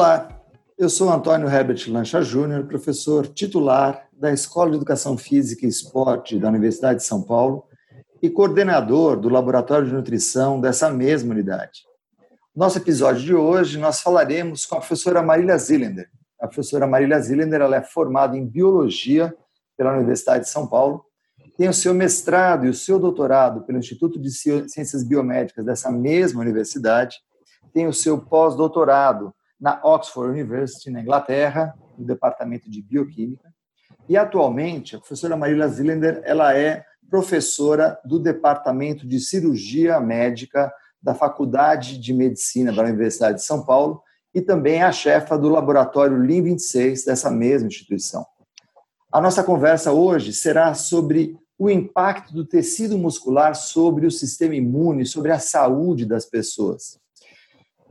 Olá, eu sou Antônio Herbert Lancha Júnior, professor titular da Escola de Educação Física e Esporte da Universidade de São Paulo e coordenador do Laboratório de Nutrição dessa mesma unidade. Nosso episódio de hoje, nós falaremos com a professora Marília Zillender. A professora Marília Zillender ela é formada em Biologia pela Universidade de São Paulo, tem o seu mestrado e o seu doutorado pelo Instituto de Ciências Biomédicas dessa mesma universidade, tem o seu pós-doutorado na Oxford University, na Inglaterra, no departamento de bioquímica. E atualmente, a professora Marília Zillender, ela é professora do departamento de cirurgia médica da Faculdade de Medicina da Universidade de São Paulo e também é a chefa do laboratório LIM 26 dessa mesma instituição. A nossa conversa hoje será sobre o impacto do tecido muscular sobre o sistema imune, sobre a saúde das pessoas.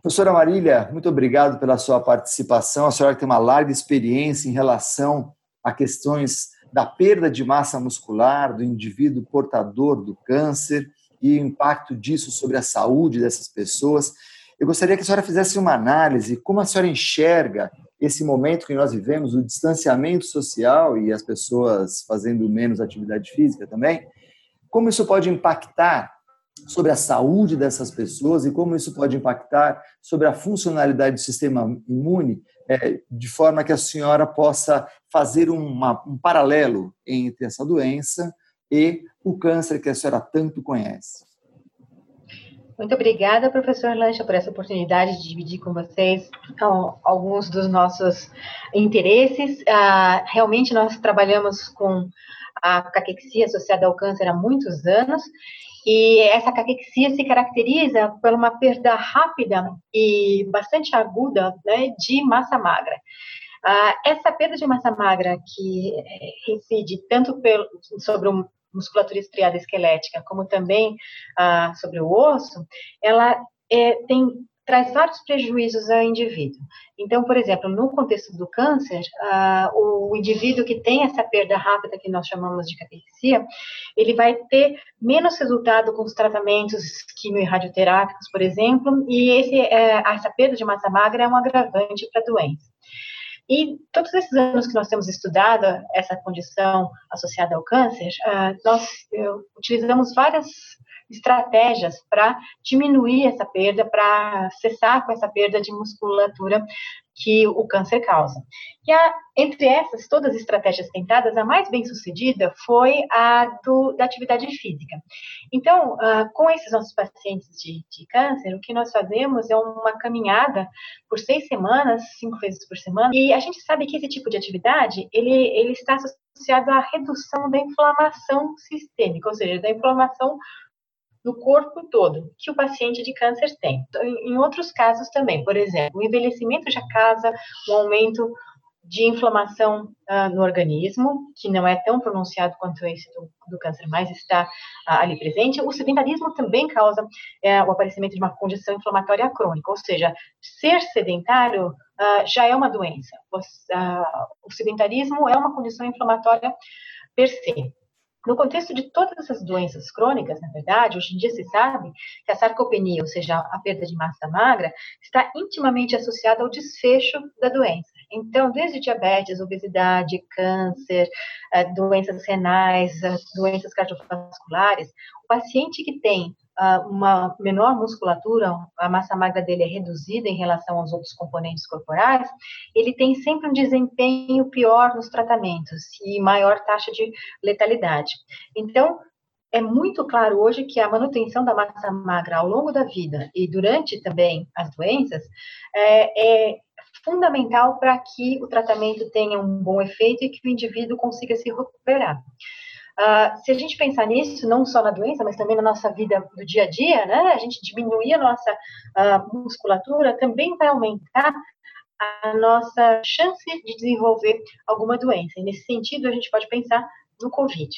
Professora Marília, muito obrigado pela sua participação. A senhora tem uma larga experiência em relação a questões da perda de massa muscular do indivíduo portador do câncer e o impacto disso sobre a saúde dessas pessoas. Eu gostaria que a senhora fizesse uma análise, como a senhora enxerga esse momento que nós vivemos, o distanciamento social e as pessoas fazendo menos atividade física também, como isso pode impactar sobre a saúde dessas pessoas e como isso pode impactar sobre a funcionalidade do sistema imune, é, de forma que a senhora possa fazer uma, um paralelo entre essa doença e o câncer que a senhora tanto conhece. Muito obrigada, professor Lancha, por essa oportunidade de dividir com vocês alguns dos nossos interesses. Ah, realmente, nós trabalhamos com a caquexia associada ao câncer há muitos anos e essa caquexia se caracteriza por uma perda rápida e bastante aguda né, de massa magra. Ah, essa perda de massa magra que eh, reside tanto pelo, sobre a musculatura estriada esquelética como também ah, sobre o osso, ela é, tem traz vários prejuízos ao indivíduo. Então, por exemplo, no contexto do câncer, uh, o indivíduo que tem essa perda rápida que nós chamamos de caquexia, ele vai ter menos resultado com os tratamentos quimio e radioterápicos, por exemplo, e esse, uh, essa perda de massa magra é um agravante para a doença. E todos esses anos que nós temos estudado essa condição associada ao câncer, uh, nós uh, utilizamos várias estratégias para diminuir essa perda, para cessar com essa perda de musculatura que o câncer causa. E a, entre essas, todas as estratégias tentadas, a mais bem sucedida foi a do, da atividade física. Então, uh, com esses nossos pacientes de, de, câncer, o que nós fazemos é uma caminhada por seis semanas, cinco vezes por semana, e a gente sabe que esse tipo de atividade, ele, ele está associado à redução da inflamação sistêmica, ou seja, da inflamação no corpo todo que o paciente de câncer tem. Então, em outros casos também, por exemplo, o envelhecimento já causa um aumento de inflamação uh, no organismo, que não é tão pronunciado quanto esse do, do câncer, mas está uh, ali presente. O sedentarismo também causa uh, o aparecimento de uma condição inflamatória crônica, ou seja, ser sedentário ah, já é uma doença. o sedentarismo é uma condição inflamatória per se. No contexto de todas essas doenças crônicas, na verdade, hoje em dia se sabe que a sarcopenia, ou seja, a perda de massa magra, está intimamente associada ao desfecho da doença. Então, desde diabetes, obesidade, câncer, eh, doenças renais, eh, doenças cardiovasculares, o paciente que tem uma menor musculatura, a massa magra dele é reduzida em relação aos outros componentes corporais, ele tem sempre um desempenho pior nos tratamentos e maior taxa de letalidade. Então, é muito claro hoje que a manutenção da massa magra ao longo da vida e durante também as doenças é, é fundamental para que o tratamento tenha um bom efeito e que o indivíduo consiga se recuperar. Uh, se a gente pensar nisso, não só na doença, mas também na nossa vida do dia a dia, né? A gente diminuir a nossa uh, musculatura também vai aumentar a nossa chance de desenvolver alguma doença. E nesse sentido, a gente pode pensar no COVID.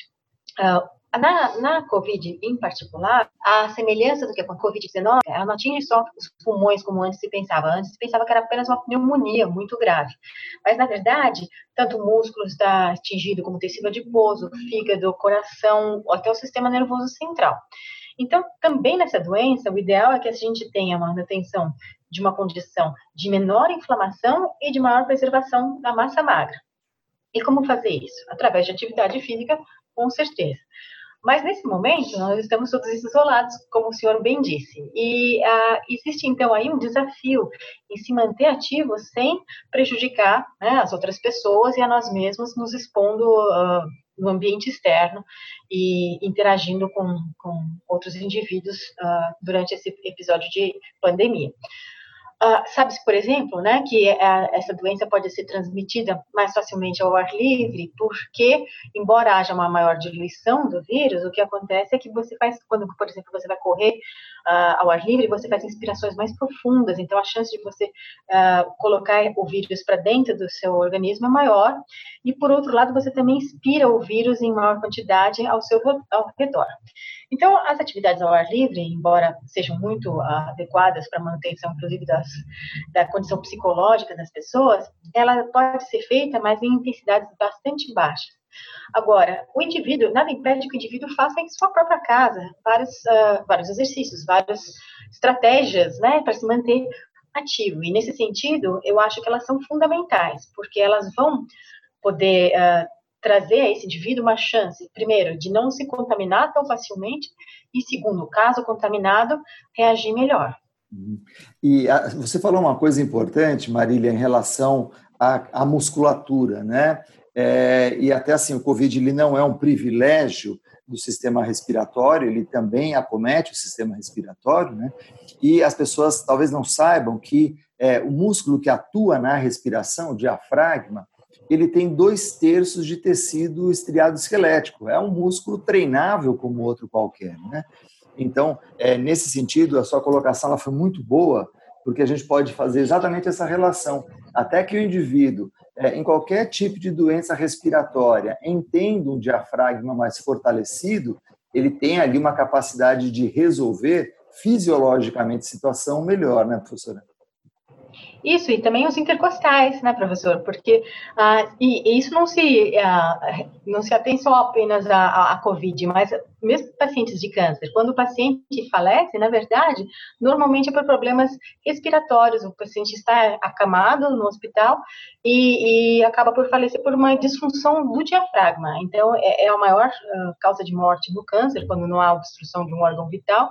Uh, na, na COVID em particular, a semelhança do que com a COVID-19, ela não atinge só os pulmões como antes se pensava. Antes se pensava que era apenas uma pneumonia muito grave. Mas, na verdade, tanto o músculo está atingido como tecido adiposo, fígado, coração, até o sistema nervoso central. Então, também nessa doença, o ideal é que a gente tenha uma manutenção de uma condição de menor inflamação e de maior preservação da massa magra. E como fazer isso? Através de atividade física, com certeza. Mas nesse momento nós estamos todos isolados, como o senhor bem disse. E uh, existe então aí um desafio em se manter ativo sem prejudicar né, as outras pessoas e a nós mesmos, nos expondo uh, no ambiente externo e interagindo com, com outros indivíduos uh, durante esse episódio de pandemia. Uh, Sabe-se, por exemplo, né, que a, essa doença pode ser transmitida mais facilmente ao ar livre, porque, embora haja uma maior diluição do vírus, o que acontece é que você faz, quando, por exemplo, você vai correr uh, ao ar livre, você faz inspirações mais profundas, então a chance de você uh, colocar o vírus para dentro do seu organismo é maior, e, por outro lado, você também inspira o vírus em maior quantidade ao seu ao redor. Então, as atividades ao ar livre, embora sejam muito adequadas para a manutenção, inclusive, das, da condição psicológica das pessoas, ela pode ser feita, mas em intensidades bastante baixas. Agora, o indivíduo, nada impede que o indivíduo faça em sua própria casa vários, uh, vários exercícios, várias estratégias, né, para se manter ativo. E nesse sentido, eu acho que elas são fundamentais, porque elas vão poder uh, trazer a esse indivíduo uma chance, primeiro, de não se contaminar tão facilmente, e segundo, caso contaminado, reagir melhor. Uhum. E a, você falou uma coisa importante, Marília, em relação à, à musculatura, né? É, e até assim, o Covid ele não é um privilégio do sistema respiratório, ele também acomete o sistema respiratório, né? E as pessoas talvez não saibam que é, o músculo que atua na respiração, o diafragma, ele tem dois terços de tecido estriado esquelético. É um músculo treinável como outro qualquer, né? Então, é, nesse sentido, a sua colocação ela foi muito boa, porque a gente pode fazer exatamente essa relação. Até que o indivíduo, é, em qualquer tipo de doença respiratória, entenda um diafragma mais fortalecido, ele tem ali uma capacidade de resolver fisiologicamente situação melhor, né, professora? Isso, e também os intercostais, né, professor? Porque ah, e, e, isso não se, ah, não se atém só apenas à, à, Covid, mas mesmo pacientes de câncer. Quando o paciente falece, na verdade, normalmente é por problemas respiratórios. O paciente está acamado no hospital e, e acaba por falecer por uma disfunção do diafragma. Então, é, é a maior uh, causa de morte no câncer, quando não há obstrução de um órgão vital,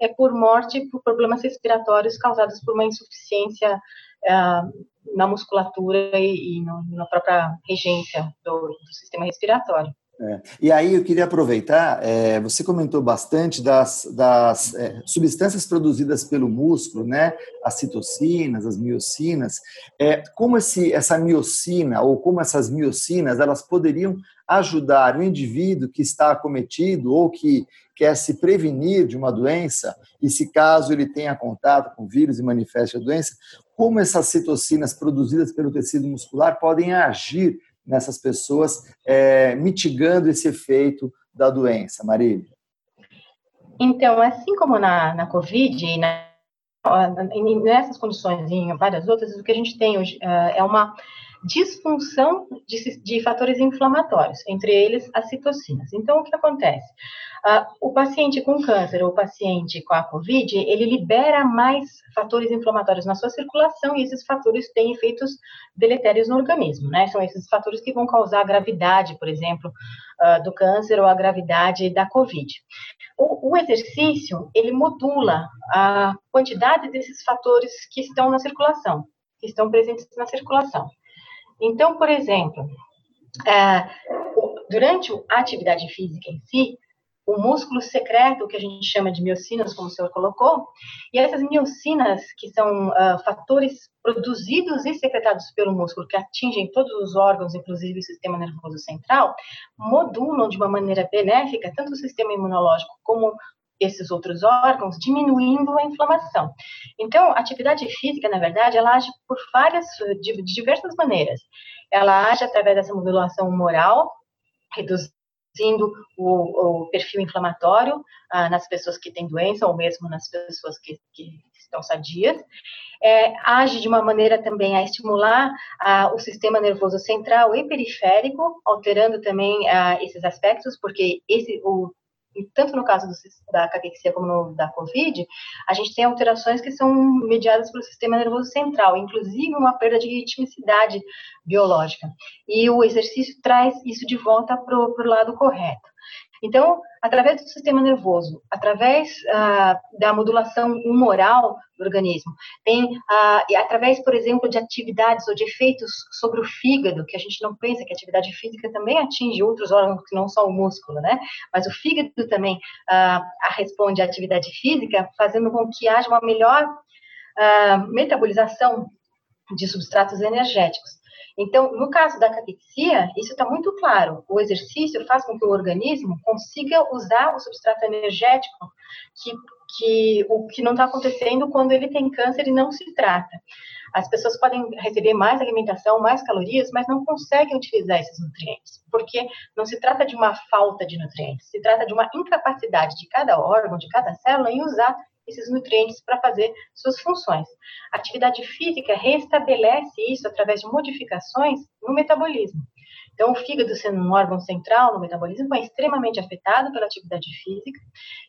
é por morte por problemas respiratórios causados por uma insuficiência uh, na musculatura e, e no, na própria regência do, do sistema respiratório. É. E aí eu queria aproveitar, é, você comentou bastante das, das é, substâncias produzidas pelo músculo, né? As citocinas, as miocinas. É, como esse, essa miocina ou como essas miocinas elas poderiam ajudar o indivíduo que está acometido ou que quer se prevenir de uma doença e se caso ele tenha contato com vírus e manifeste a doença, como essas citocinas produzidas pelo tecido muscular podem agir nessas pessoas, é, mitigando esse efeito da doença, Marília? Então, assim como na, na Covid e na, nessas condições e em várias outras, o que a gente tem hoje uh, é uma disfunção de, de, fatores inflamatórios, entre eles as citocinas. Então, o que acontece? Uh, o paciente com câncer ou o paciente com a COVID, ele libera mais fatores inflamatórios na sua circulação e esses fatores têm efeitos deletérios no organismo, né? São esses fatores que vão causar a gravidade, por exemplo, uh, do câncer ou a gravidade da COVID. O, o exercício, ele modula a quantidade desses fatores que estão na circulação, que estão presentes na circulação. Então, por exemplo, uh, durante a atividade física em si, o músculo secreto, que a gente chama de miocinas, como o senhor colocou, e essas miocinas, que são uh, fatores produzidos e secretados pelo músculo, que atingem todos os órgãos, inclusive o sistema nervoso central, modulam de uma maneira benéfica tanto o sistema imunológico como esses outros órgãos, diminuindo a inflamação. Então, a atividade física, na verdade, ela age por várias, de, diversas maneiras. Ela age através dessa modulação moral, reduzindo reduzindo o, o perfil inflamatório ah, nas pessoas que têm doença ou mesmo nas pessoas que, que estão sadias. É, age de uma maneira também a estimular ah, o sistema nervoso central e periférico, alterando também ah, esses aspectos, porque esse, o tanto no caso do, da caquexia como no da COVID, a gente tem alterações que são mediadas pelo sistema nervoso central, inclusive uma perda de ritmicidade biológica. E o exercício traz isso de volta para o lado correto. Então, através do sistema nervoso, através ah, da modulação humoral do organismo, tem ah, através, por exemplo, de atividades ou de efeitos sobre o fígado, que a gente não pensa que a atividade física também atinge outros órgãos que não só o músculo, né? Mas o fígado também ah, responde à atividade física, fazendo com que haja uma melhor ah, metabolização de substratos energéticos. Então, no caso da caquexia, isso está muito claro. O exercício faz com que o organismo consiga usar o substrato energético que, que o que não está acontecendo quando ele tem câncer e não se trata. As pessoas podem receber mais alimentação, mais calorias, mas não conseguem utilizar esses nutrientes, porque não se trata de uma falta de nutrientes, se trata de uma incapacidade de cada órgão, de cada célula em usar esses nutrientes para fazer suas funções. A atividade física restabelece isso através de modificações no metabolismo. Então, o fígado, sendo um órgão central no metabolismo, é extremamente afetado pela atividade física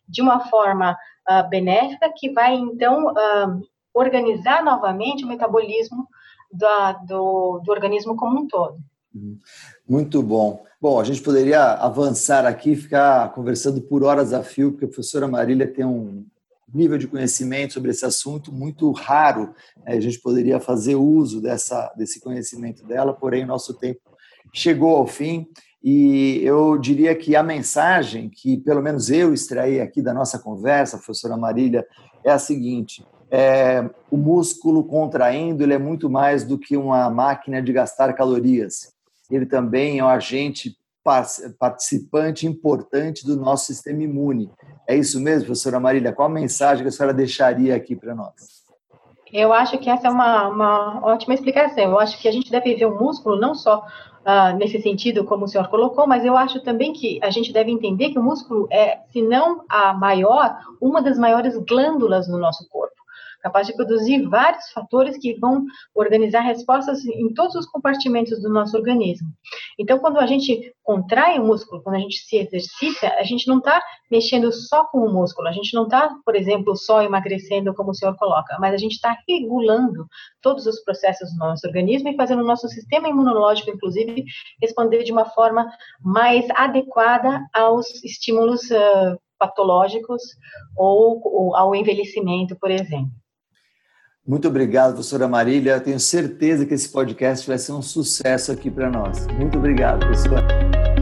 de uma forma uh, benéfica que vai, então, uh, organizar novamente o metabolismo do, do organismo como um todo. Uhum. Muito bom. Bom, a gente poderia avançar aqui e ficar conversando por horas a fio, porque a professora Marília tem um, nível de conhecimento sobre esse assunto muito raro. Né? A gente poderia fazer uso dessa, desse conhecimento dela, porém, nosso tempo chegou ao fim. E eu diria que a mensagem que, pelo menos, eu extraí aqui da nossa conversa, professora Marília, é a seguinte: é, o músculo contraindo ele é muito mais do que uma máquina de gastar calorias. Ele também é um agente participante importante do nosso sistema imune. É isso mesmo, professora Marília? Qual a mensagem que a senhora deixaria aqui para nós? Eu acho que essa é uma, uma ótima explicação. Eu acho que a gente deve ver o músculo não só uh, nesse sentido, como o senhor colocou, mas eu acho também que a gente deve entender que o músculo é, se não a maior, uma das maiores glândulas no nosso corpo capaz de produzir vários fatores que vão organizar respostas em todos os compartimentos do nosso organismo. Então, quando a gente contrai o músculo, quando a gente se exercita, a gente não está mexendo só com o músculo, a gente não está, por exemplo, só emagrecendo, como o senhor coloca, mas a gente está regulando todos os processos do nosso organismo e fazendo o nosso sistema imunológico, inclusive, responder de uma forma mais adequada aos estímulos uh, patológicos ou, ou ao envelhecimento, por exemplo. Muito obrigado, professora Marília. Tenho certeza que esse podcast vai ser um sucesso aqui para nós. Muito obrigado, professora.